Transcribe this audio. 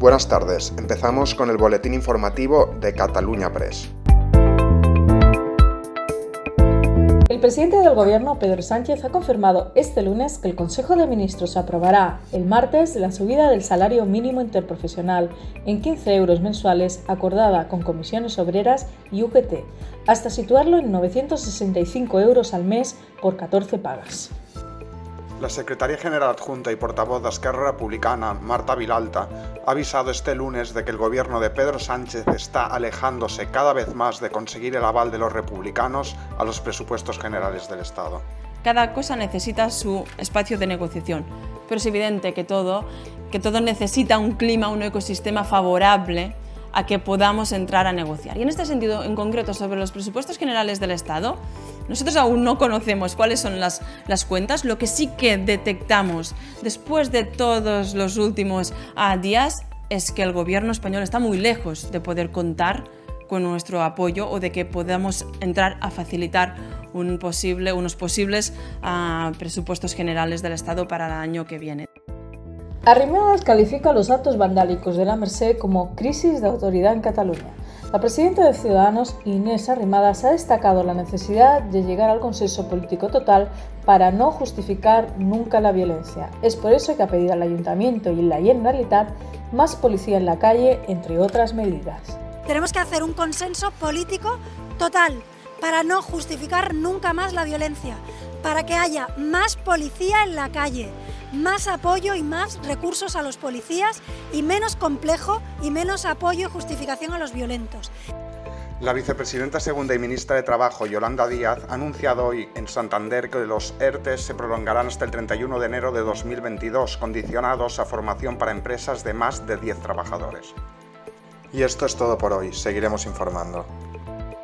Buenas tardes, empezamos con el boletín informativo de Cataluña Press. El presidente del Gobierno, Pedro Sánchez, ha confirmado este lunes que el Consejo de Ministros aprobará el martes la subida del salario mínimo interprofesional en 15 euros mensuales acordada con comisiones obreras y UGT, hasta situarlo en 965 euros al mes por 14 pagas. La secretaria general adjunta y portavoz de Esquerra Republicana, Marta Vilalta, ha avisado este lunes de que el gobierno de Pedro Sánchez está alejándose cada vez más de conseguir el aval de los republicanos a los presupuestos generales del Estado. Cada cosa necesita su espacio de negociación, pero es evidente que todo, que todo necesita un clima, un ecosistema favorable a que podamos entrar a negociar. Y en este sentido, en concreto, sobre los presupuestos generales del Estado, nosotros aún no conocemos cuáles son las, las cuentas, lo que sí que detectamos después de todos los últimos ah, días es que el gobierno español está muy lejos de poder contar con nuestro apoyo o de que podamos entrar a facilitar un posible, unos posibles ah, presupuestos generales del Estado para el año que viene. Arrimadas califica los actos vandálicos de la Merced como crisis de autoridad en Cataluña. La presidenta de Ciudadanos, Inés Arrimadas, ha destacado la necesidad de llegar al consenso político total para no justificar nunca la violencia. Es por eso que ha pedido al Ayuntamiento y la Generalitat más policía en la calle, entre otras medidas. Tenemos que hacer un consenso político total para no justificar nunca más la violencia, para que haya más policía en la calle, más apoyo y más recursos a los policías y menos complejo y menos apoyo y justificación a los violentos. La vicepresidenta segunda y ministra de Trabajo, Yolanda Díaz, ha anunciado hoy en Santander que los ERTES se prolongarán hasta el 31 de enero de 2022, condicionados a formación para empresas de más de 10 trabajadores. Y esto es todo por hoy, seguiremos informando.